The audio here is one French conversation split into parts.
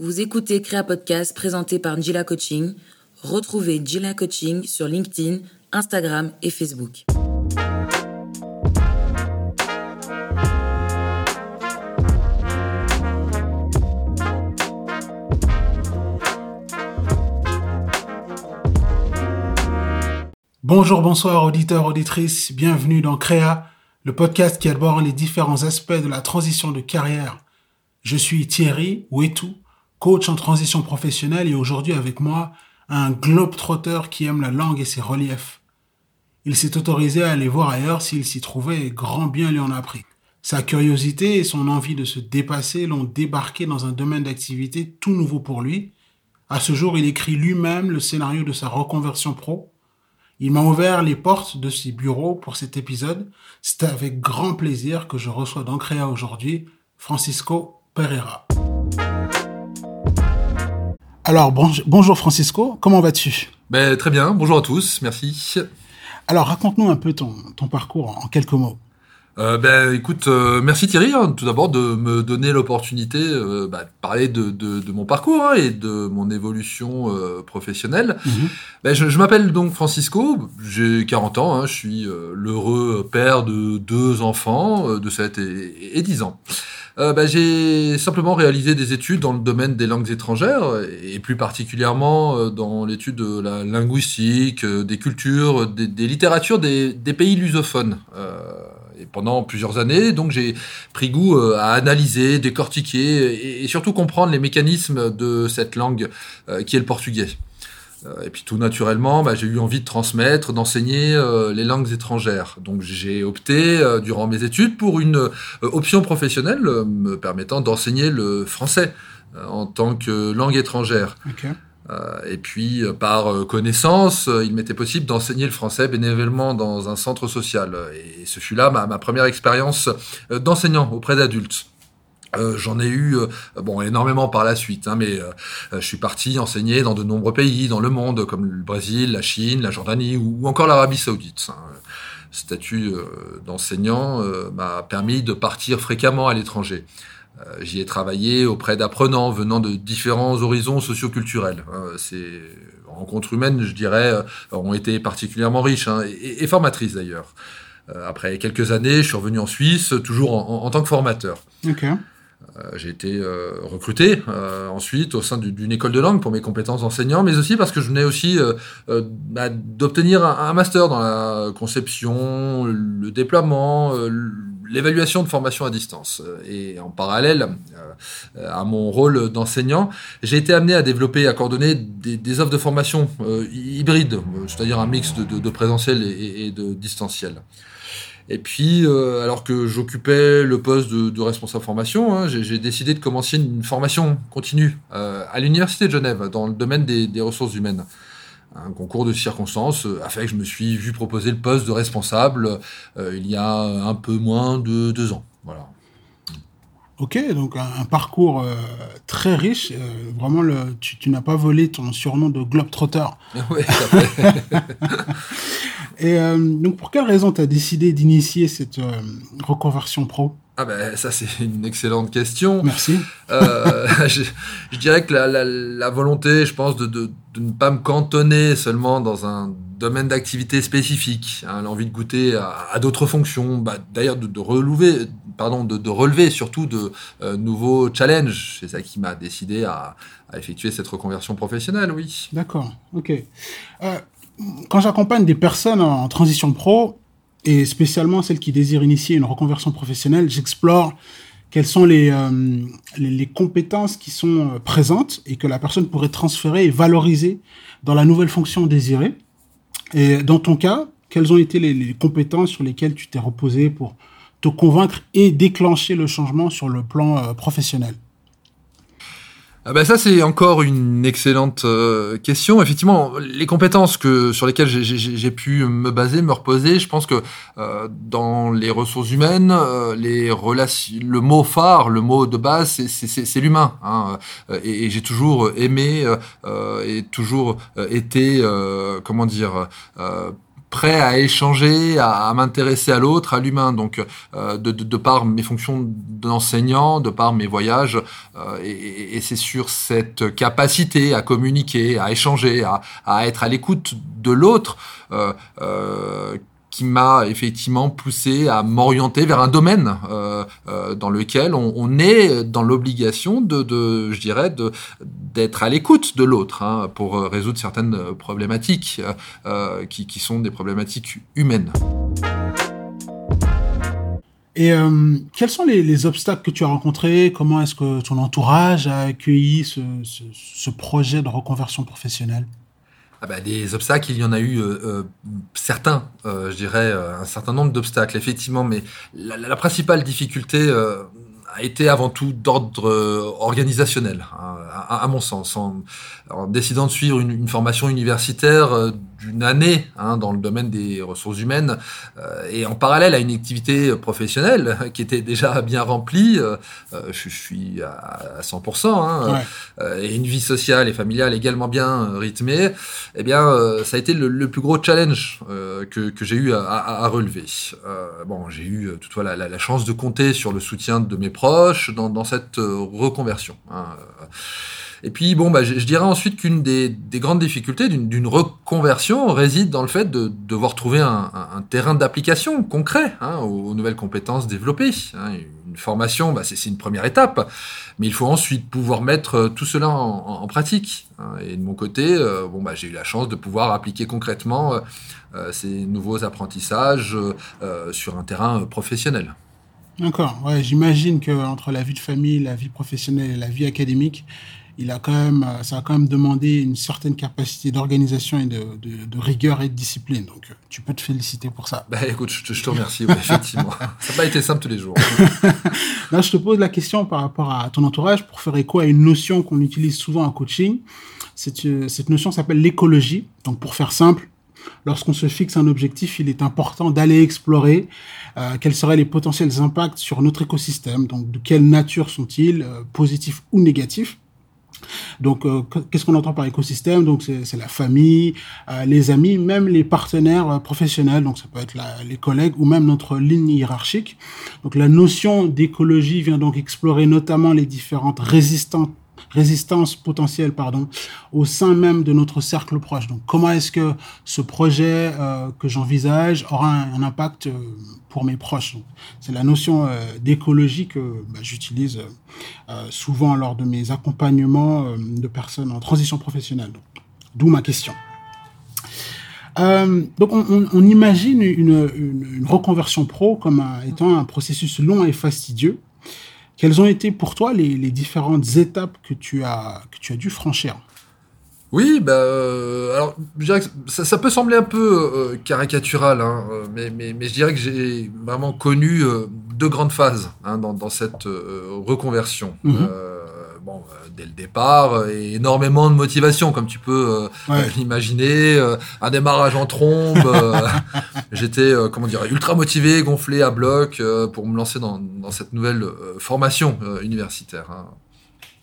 Vous écoutez Créa Podcast présenté par Njila Coaching. Retrouvez Njila Coaching sur LinkedIn, Instagram et Facebook. Bonjour, bonsoir auditeurs, auditrices, bienvenue dans Créa, le podcast qui aborde les différents aspects de la transition de carrière. Je suis Thierry Ouetou, coach en transition professionnelle et aujourd'hui avec moi un globe-trotter qui aime la langue et ses reliefs. Il s'est autorisé à aller voir ailleurs s'il s'y trouvait et grand bien lui en a pris. Sa curiosité et son envie de se dépasser l'ont débarqué dans un domaine d'activité tout nouveau pour lui. À ce jour, il écrit lui-même le scénario de sa reconversion pro. Il m'a ouvert les portes de ses bureaux pour cet épisode. C'est avec grand plaisir que je reçois dans Créa aujourd'hui Francisco Pereira. Alors, bonjour Francisco, comment vas-tu? Ben, Très bien, bonjour à tous, merci. Alors, raconte-nous un peu ton, ton parcours en quelques mots. Euh, ben, écoute, euh, merci Thierry, hein, tout d'abord de me donner l'opportunité euh, bah, de parler de, de, de mon parcours hein, et de mon évolution euh, professionnelle. Mhm. ben, je, je m'appelle donc Francisco, j'ai 40 ans, hein, je suis l'heureux père de deux enfants de 7 et, et 10 ans. Bah, j'ai simplement réalisé des études dans le domaine des langues étrangères et plus particulièrement dans l'étude de la linguistique, des cultures, des, des littératures des, des, pays lusophones. Pendant plusieurs années, donc j'ai pris goût à analyser, décortiquer et, surtout comprendre les mécanismes de cette langue qui est le portugais. Euh, et puis tout naturellement, bah, j'ai eu envie de transmettre, d'enseigner euh, les langues étrangères. Donc j'ai opté euh, durant mes études pour une option professionnelle me permettant d'enseigner le français en tant que langue étrangère. Et puis, par connaissance, il m'était possible d'enseigner le français bénévolement dans un centre social. Et ce fut là ma première expérience d'enseignant auprès d'adultes. Euh, J'en ai eu euh, bon énormément par la suite, hein, mais euh, je suis parti enseigner dans de nombreux pays dans le monde, comme le Brésil, la Chine, la Jordanie ou, encore l'Arabie Saoudite. Hein. statut euh, d'enseignant m'a permis de partir fréquemment à l'étranger. J'y ai travaillé auprès d'apprenants venant de différents horizons socioculturels. Hein. Ces rencontres humaines, je dirais, ont été particulièrement riches hein, et, et, formatrices d'ailleurs. après quelques années, je suis revenu en Suisse, toujours en, en, en tant que formateur. Okay. Euh, j'ai été euh, recruté euh, ensuite au sein d'une école de langue pour mes compétences d'enseignant, mais aussi parce que je venais aussi bah, d'obtenir un, master dans la conception, le déploiement, l'évaluation de formation à distance. Et en parallèle à mon rôle d'enseignant, j'ai été amené à développer et à coordonner des, des offres de formation hybrides, c'est-à-dire un mix de, de, de présentiel et, et de distanciel. Et puis, euh, alors que j'occupais le poste de, de responsable formation, hein, j'ai décidé de commencer une formation continue euh, à l'Université de Genève dans le domaine des, des, ressources humaines. Un concours de circonstances a fait que je me suis vu proposer le poste de responsable euh, il y a un peu moins de deux ans. Voilà. Ok, donc un, un parcours euh, très riche. Euh, vraiment, le, tu, tu n'as pas volé ton surnom de Globetrotter. Oui. Et euh, donc, pour quelle raison tu as décidé d'initier cette euh, reconversion pro? Ah ben ça c'est une excellente question. Merci. Euh, je, je, dirais que la, la, la, volonté, je pense, de, de, de, ne pas me cantonner seulement dans un domaine d'activité spécifique, hein, l'envie de goûter à, à d'autres fonctions, bah, d'ailleurs de, de relever, pardon, de, de relever surtout de euh, nouveaux challenges. C'est ça qui m'a décidé à, à, effectuer cette reconversion professionnelle, oui. D'accord, ok. Euh, quand j'accompagne des personnes en transition pro, et spécialement celles qui désirent initier une reconversion professionnelle, j'explore quelles sont les, euh, les, compétences qui sont euh, présentes et que la personne pourrait transférer et valoriser dans la nouvelle fonction désirée. Et dans ton cas, quelles ont été les, les compétences sur lesquelles tu t'es reposé pour te convaincre et déclencher le changement sur le plan euh, professionnel? Ah bah ça c'est encore une excellente euh, question. Effectivement, les compétences que sur lesquelles j'ai pu me baser, me reposer, je pense que euh, dans les ressources humaines, euh, les relations, le mot phare, le mot de base, c'est l'humain. Hein, et, et j'ai toujours aimé euh, et toujours été, comment dire prêt à échanger, à, m'intéresser à l'autre, à l'humain. Donc, de, de, par mes fonctions d'enseignant, de par mes voyages, et, et c'est sur cette capacité à communiquer, à échanger, à, à être à l'écoute de l'autre qui m'a effectivement poussé à m'orienter vers un domaine euh, euh, dans lequel on, est dans l'obligation de, je dirais, d'être à l'écoute de l'autre hein, pour résoudre certaines problématiques euh, qui, sont des problématiques humaines. Et euh, quels sont les, les, obstacles que tu as rencontrés? Comment est-ce que ton entourage a accueilli ce projet de reconversion professionnelle? Ah bah, des obstacles, il y en a eu euh, euh certains, euh, je dirais euh, un certain nombre d'obstacles, effectivement, mais la, la principale difficulté euh, a été avant tout d'ordre organisationnel, hein, à, à, mon sens. En, en, décidant de suivre une, une formation universitaire d'une année hein, dans le domaine des ressources humaines euh, et en parallèle à une activité professionnelle qui était déjà bien remplie, euh, je, je, suis à, 100%, hein, ouais. euh, et une vie sociale et familiale également bien rythmée, eh bien ça a été le, le plus gros challenge que, que j'ai eu à, à, à relever. bon, j'ai eu toutefois la, la, la, chance de compter sur le soutien de mes proches dans, dans cette reconversion. Hein. Et puis, bon, bah, je, dirais ensuite qu'une des, des, grandes difficultés d'une reconversion réside dans le fait de devoir trouver un, terrain d'application concret hein, aux, nouvelles compétences développées. Hein. Une formation, bah, c'est une première étape, mais il faut ensuite pouvoir mettre tout cela en, pratique. Hein. Et de mon côté, euh, bon, bah, j'ai eu la chance de pouvoir appliquer concrètement euh, ces nouveaux apprentissages euh, sur un terrain professionnel. D'accord. Ouais, J'imagine que entre la vie de famille, la vie professionnelle et la vie académique, il a quand même, ça a quand même demandé une certaine capacité d'organisation et de, de, de, rigueur et de discipline. Donc, tu peux te féliciter pour ça. Bah, écoute, je te, je te remercie, oui, effectivement. ça n'a pas été simple tous les jours. Là, je te pose la question par rapport à ton entourage pour faire écho à une notion qu'on utilise souvent en coaching. Cette, cette notion s'appelle l'écologie. Donc, pour faire simple, lorsqu'on se fixe un objectif, il est important d'aller explorer euh, quels seraient les potentiels impacts sur notre écosystème. Donc, de quelle nature sont-ils, euh, positifs ou négatifs donc, euh, qu'est-ce qu'on entend par écosystème? Donc, c'est la famille, les amis, même les partenaires professionnels. Donc, ça peut être les collègues ou même notre ligne hiérarchique. Donc, la notion d'écologie vient donc explorer notamment les différentes résistances résistance potentielle pardon, au sein même de notre cercle proche. Donc comment est-ce que ce projet euh, que j'envisage aura un, impact pour mes proches? C'est la notion euh, d'écologie que bah, j'utilise euh, souvent lors de mes accompagnements euh, de personnes en transition professionnelle. D'où ma question. Euh, donc on, imagine une, reconversion pro comme étant un processus long et fastidieux quelles ont été pour toi les, les différentes étapes que tu as, que tu as dû franchir? Oui, bah, euh, alors je dirais que ça, ça, peut sembler un peu euh, caricatural, hein, euh, mais, mais, mais, je dirais que j'ai vraiment connu euh, deux grandes phases hein, dans, dans, cette reconversion. Mm -hmm. bon, dès le départ, énormément de motivation, comme tu peux ouais. l'imaginer, un démarrage en trombe. J'étais, comment dire, ultra motivé, gonflé à bloc pour me lancer dans, dans cette nouvelle formation universitaire. Hein.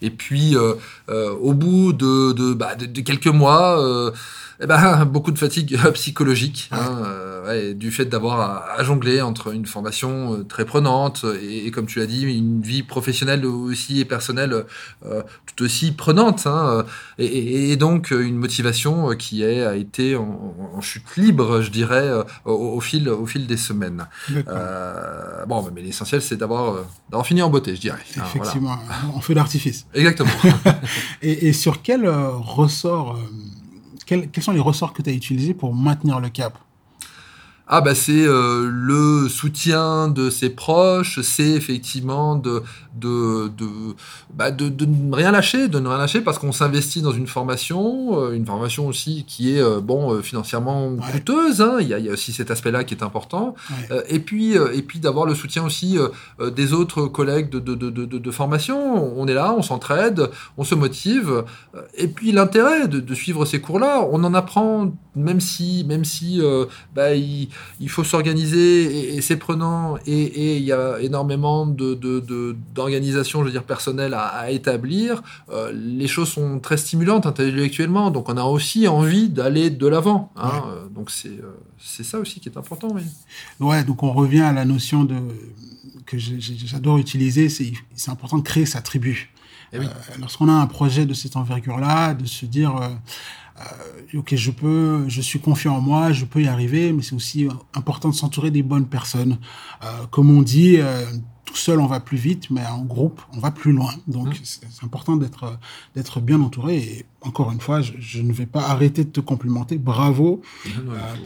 Et puis, euh, euh, au bout de, de, bah, de, de quelques mois, euh, eh ben, beaucoup de fatigue psychologique, hein, euh, ouais, du fait d'avoir à, à, jongler entre une formation euh, très prenante et, et, comme tu l'as dit, une vie professionnelle aussi et personnelle euh, tout aussi prenante, hein, et, et, donc une motivation qui est, a été en, en chute libre, je dirais, au, au, fil, au fil des semaines. Euh, bon, mais l'essentiel, c'est d'avoir fini en beauté, je dirais. Hein, Effectivement, voilà. en feu d'artifice. Exactement. et, et, sur quel ressort quels, quels sont les ressorts que tu as utilisés pour maintenir le cap? Ah bah c'est euh, le soutien de ses proches, c'est effectivement de de de, bah de de ne rien lâcher, de ne rien lâcher parce qu'on s'investit dans une formation, euh, une formation aussi qui est euh, bon financièrement ouais. coûteuse. Hein, il, y a, il y a aussi cet aspect-là qui est important. Ouais. Et puis et puis d'avoir le soutien aussi des autres collègues de de, formation. On est là, on s'entraide, on se motive. Et puis l'intérêt de, de suivre ces cours-là, on en apprend même si, même si euh, bah, il, faut s'organiser et, c'est prenant et il y a énormément de, d'organisation, je veux dire, personnelle à, établir, euh, les choses sont très stimulantes intellectuellement, donc on a aussi envie d'aller de l'avant. Hein, donc c'est, ça aussi qui est important. Oui. Ouais, donc on revient à la notion de que j'adore utiliser, c'est, important de créer sa tribu. Eh oui. lorsqu'on a un projet de cette envergure-là, de se dire euh, ok, je peux, je suis confiant en moi, je peux y arriver, mais c'est aussi important de s'entourer des bonnes personnes. Euh, comme on dit, euh, tout seul on va plus vite, mais en groupe on va plus loin. Donc mmh. c'est important d'être d'être bien entouré. Et encore une fois, je, ne vais pas arrêter de te complimenter. Bravo mmh,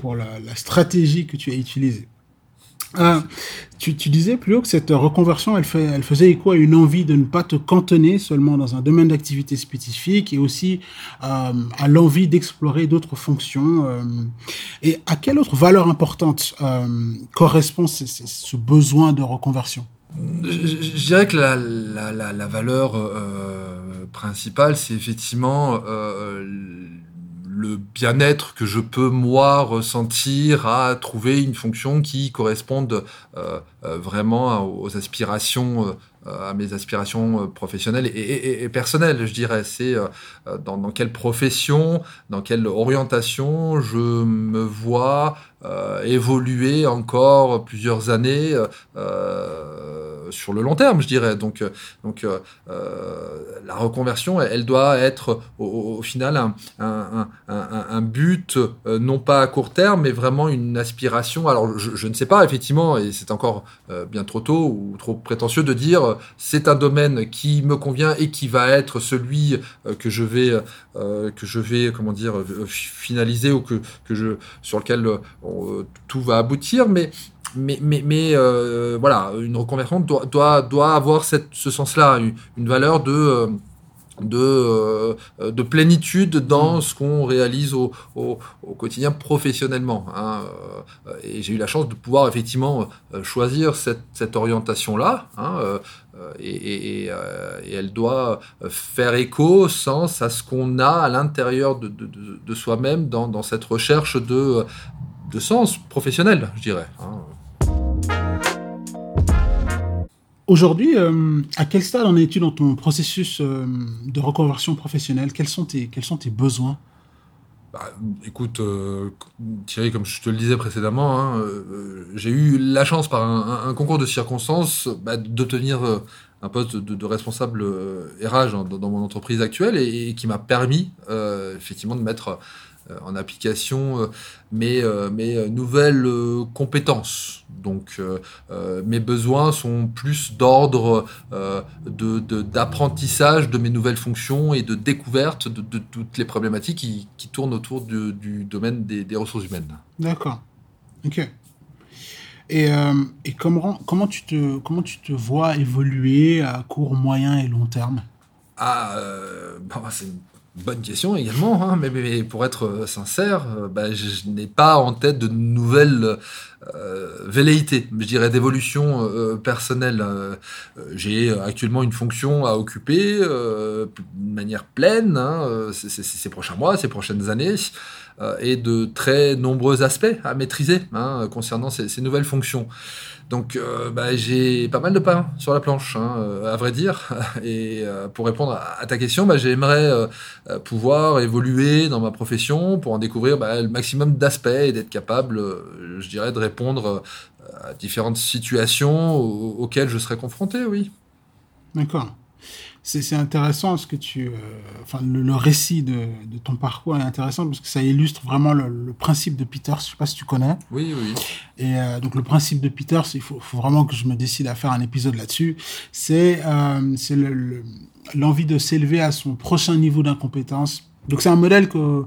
pour la, la stratégie que tu as utilisée. Euh, tu, disais plus haut que cette reconversion, elle, fait, elle faisait écho à une envie de ne pas te cantonner seulement dans un domaine d'activité spécifique et aussi euh, à l'envie d'explorer d'autres fonctions. Euh, et à quelle autre valeur importante correspond ce, besoin de reconversion? Je, dirais que la, la valeur principale, c'est effectivement le bien-être que je peux moi ressentir à trouver une fonction qui corresponde euh, euh, vraiment aux aspirations euh, à mes aspirations professionnelles et, personnelles, je dirais. C'est dans, dans, quelle profession, dans quelle orientation je me vois évoluer encore plusieurs années sur le long terme, je dirais. Donc, euh, donc euh, euh, la reconversion, elle, doit être au, final un, un, but non pas à court terme, mais vraiment une aspiration. Alors, je, je ne sais pas, effectivement, et c'est encore bien trop tôt ou trop prétentieux de dire c'est un domaine qui me convient et qui va être celui que je vais que je vais comment dire finaliser ou que, que je sur lequel tout va aboutir, mais mais, mais, mais euh, voilà, une reconversion doit, doit, doit avoir cette, ce sens-là, une, valeur de, euh, de, euh, de plénitude dans mm. ce qu'on réalise au, au, au, quotidien professionnellement. Hein. Et j'ai eu la chance de pouvoir effectivement choisir cette, cette orientation-là. Hein, et, et, et, elle doit faire écho, sens à ce qu'on a à l'intérieur de, de, de, soi-même dans, dans, cette recherche de, de sens professionnel, je dirais. Hein. Aujourd'hui, euh, à quel stade en es-tu dans ton processus euh, de reconversion professionnelle? Quels sont, tes, besoins? Bah, écoute, euh, Thierry, comme je te le disais précédemment, hein, j'ai eu la chance par un, concours de circonstances bah, d'obtenir un poste de, responsable RH dans, mon entreprise actuelle et, qui m'a permis effectivement de mettre en application mes, mes nouvelles compétences. Donc euh, mes besoins sont plus d'ordre euh, d'apprentissage de, mes nouvelles fonctions et de découverte de, toutes les problématiques qui, tournent autour du domaine des, ressources humaines. D'accord. Ok. Et, euh, comment, comment, tu te, comment tu te vois évoluer à court, moyen et long terme? Ah, c'est une bonne question également, hein, mais, pour être sincère, bah, je, n'ai pas en tête de nouvelles euh, velléité, je dirais d'évolution euh, personnelle. Euh, j'ai actuellement une fonction à occuper de manière pleine hein, ces prochains mois, ces prochaines années, et de très nombreux aspects à maîtriser hein, concernant ces, nouvelles fonctions. Donc euh, bah, j'ai pas mal de pain sur la planche, hein, euh, à vrai dire. Et euh, pour répondre à, ta question, bah, j'aimerais pouvoir évoluer dans ma profession pour en découvrir bah, le maximum d'aspects et d'être capable, je dirais, de répondre à différentes situations auxquelles je serais confronté, oui. D'accord c'est intéressant ce que tu, euh, enfin le, récit de, de, ton parcours est intéressant parce que ça illustre vraiment le, principe de Peters. Je sais pas si tu connais. Oui, oui. Et euh, donc le principe de Peters, il faut, faut, vraiment que je me décide à faire un épisode là-dessus. C'est euh, c'est l'envie de s'élever à son prochain niveau d'incompétence. Donc c'est un modèle que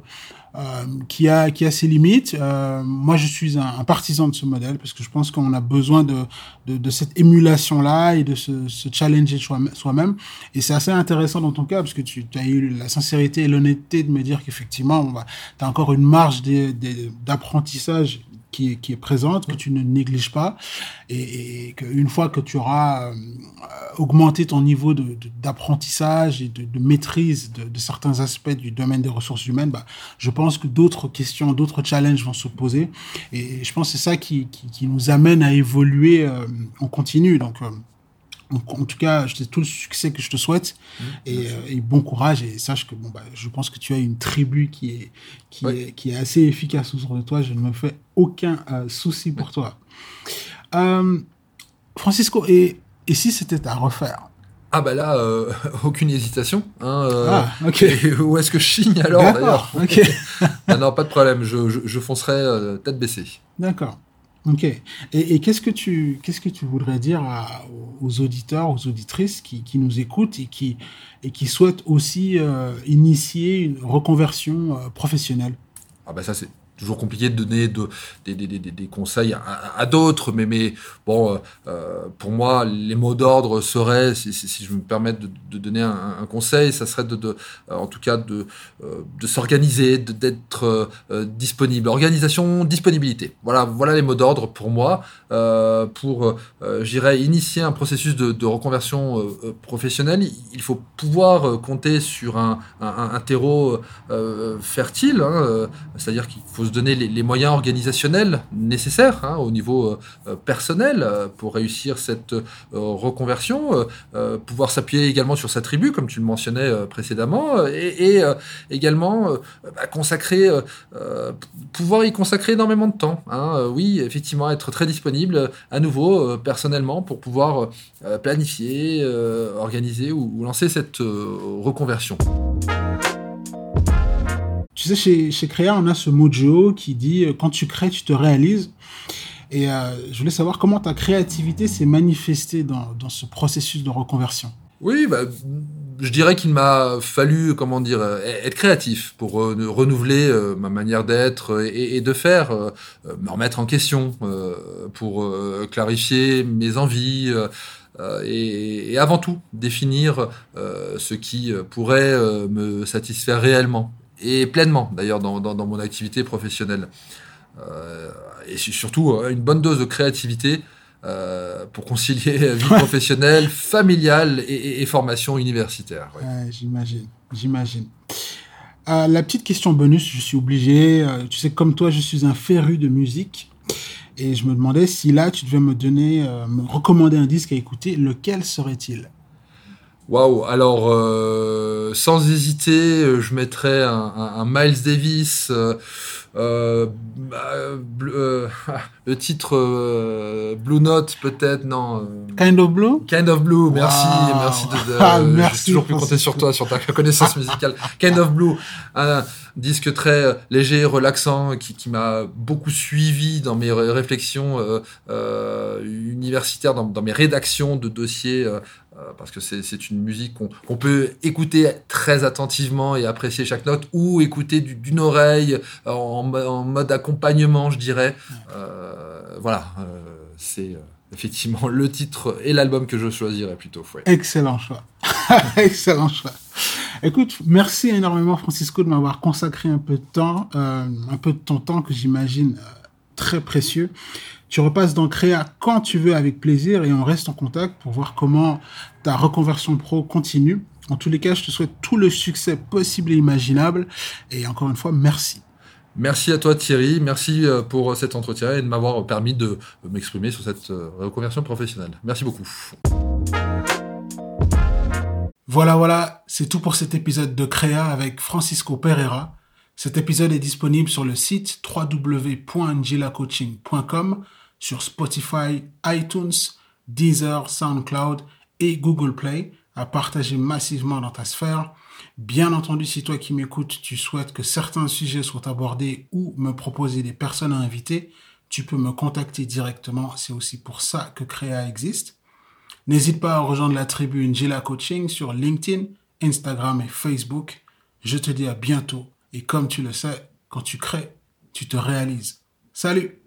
euh, qui a qui a ses limites. Euh, moi, je suis un, partisan de ce modèle parce que je pense qu'on a besoin de, de, cette émulation là et de se, se challenger soi-même. Et c'est assez intéressant dans ton cas parce que tu, tu as eu la sincérité et l'honnêteté de me dire qu'effectivement, tu as encore une marge d'apprentissage qui est, présente, que tu ne négliges pas, et, et qu'une fois que tu auras euh, augmenté ton niveau d'apprentissage et de, maîtrise de, certains aspects du domaine des ressources humaines, bah, je pense que d'autres questions, d'autres challenges vont se poser, et je pense que c'est ça qui, qui, qui, nous amène à évoluer euh, en continu. Donc, euh, en tout cas, je tout le succès que je te souhaite mmh, et, euh, et, bon courage et sache que bon bah, je pense que tu as une tribu qui est qui ouais. est qui est assez efficace autour de toi. Je ne me fais aucun euh, souci pour toi. Euh, Francisco, et, et si c'était à refaire? Ah bah là, euh, aucune hésitation. Hein, euh, ah, ok. où est-ce que je signe alors d'ailleurs? Ok. non, non, pas de problème. Je, je, je foncerai euh, tête baissée. D'accord. Ok. Et, qu'est-ce que tu qu'est-ce que tu voudrais dire aux auditeurs, aux auditrices qui, qui, nous écoutent et qui et qui souhaitent aussi euh, initier une reconversion euh, professionnelle? Ah bah ça c'est toujours compliqué de donner de, des, conseils à, d'autres, mais, bon, euh, pour moi, les mots d'ordre seraient, si, je me permets de, donner un, conseil, ça serait de, euh, en tout cas de, euh, s'organiser, d'être euh, disponible. Organisation, disponibilité. Voilà, voilà les mots d'ordre pour moi, euh, pour, j'irais, initier un processus de, reconversion professionnelle. Il faut pouvoir compter sur un terreau fertile, hein, c'est-à-dire qu'il faut se donner les, moyens organisationnels nécessaires hein, au niveau euh, personnel euh, pour réussir cette euh, reconversion, pouvoir s'appuyer également sur sa tribu, comme tu le mentionnais précédemment, et, également bah, consacrer, pouvoir y consacrer énormément de temps. Hein. oui, effectivement, être très disponible à nouveau personnellement pour pouvoir planifier, organiser ou lancer cette reconversion. Chez, Créa, on a ce mojo qui dit euh, quand tu crées, tu te réalises. Et euh, je voulais savoir comment ta créativité s'est manifestée dans, dans, ce processus de reconversion. Oui, bah, je dirais qu'il m'a fallu, comment dire, être créatif pour euh, renouveler euh, ma manière d'être et, de faire, euh, me remettre en question, pour clarifier mes envies. Et, avant tout définir ce qui pourrait me satisfaire réellement et pleinement d'ailleurs dans, dans, dans, mon activité professionnelle. Euh, et surtout euh, une bonne dose de créativité euh, pour concilier vie professionnelle, familiale et, et, et, formation universitaire. Ouais. Ouais, j'imagine, j'imagine. Euh, la petite question bonus, je suis obligé. Tu sais, comme toi, je suis un féru de musique. Et je me demandais si là, tu devais me donner, me recommander un disque à écouter, lequel serait-il? Waouh Alors, euh, sans hésiter, euh, je mettrais un, un, un Miles Davis. Euh, euh, euh, le titre euh, Blue Note peut-être non Kind of Blue? Kind of Blue merci wow. merci de, de ah, merci toujours pu compter sur toi sur ta connaissance musicale Kind of Blue un disque très léger relaxant qui, qui m'a beaucoup suivi dans mes réflexions universitaires dans, dans, mes rédactions de dossiers parce que c'est une musique qu'on qu peut écouter très attentivement et apprécier chaque note ou écouter d'une oreille en en, mode accompagnement, je dirais. Euh, voilà, euh, c'est euh, effectivement le titre et l'album que je choisirais plutôt. Ouais. Excellent choix. Excellent choix. Écoute, merci énormément Francisco de m'avoir consacré un peu de temps, euh, un peu de ton temps que j'imagine euh, très précieux. Tu repasses dans Créa quand tu veux avec plaisir et on reste en contact pour voir comment ta reconversion pro continue. En tous les cas, je te souhaite tout le succès possible et imaginable. Et encore une fois, merci. Merci à toi Thierry, merci euh, pour cet entretien et de m'avoir permis de m'exprimer sur cette euh, reconversion professionnelle. Merci beaucoup. Voilà, voilà, c'est tout pour cet épisode de Créa avec Francisco Pereira. Cet épisode est disponible sur le site www.ngilacoaching.com, sur Spotify, iTunes, Deezer, SoundCloud et Google Play, à partager massivement dans ta sphère. Bien entendu, si toi qui m'écoutes, tu souhaites que certains sujets soient abordés ou me proposer des personnes à inviter, tu peux me contacter directement. C'est aussi pour ça que Créa existe. N'hésite pas à rejoindre la tribu Njila Coaching sur LinkedIn, Instagram et Facebook. Je te dis à bientôt. Et comme tu le sais, quand tu crées, tu te réalises. Salut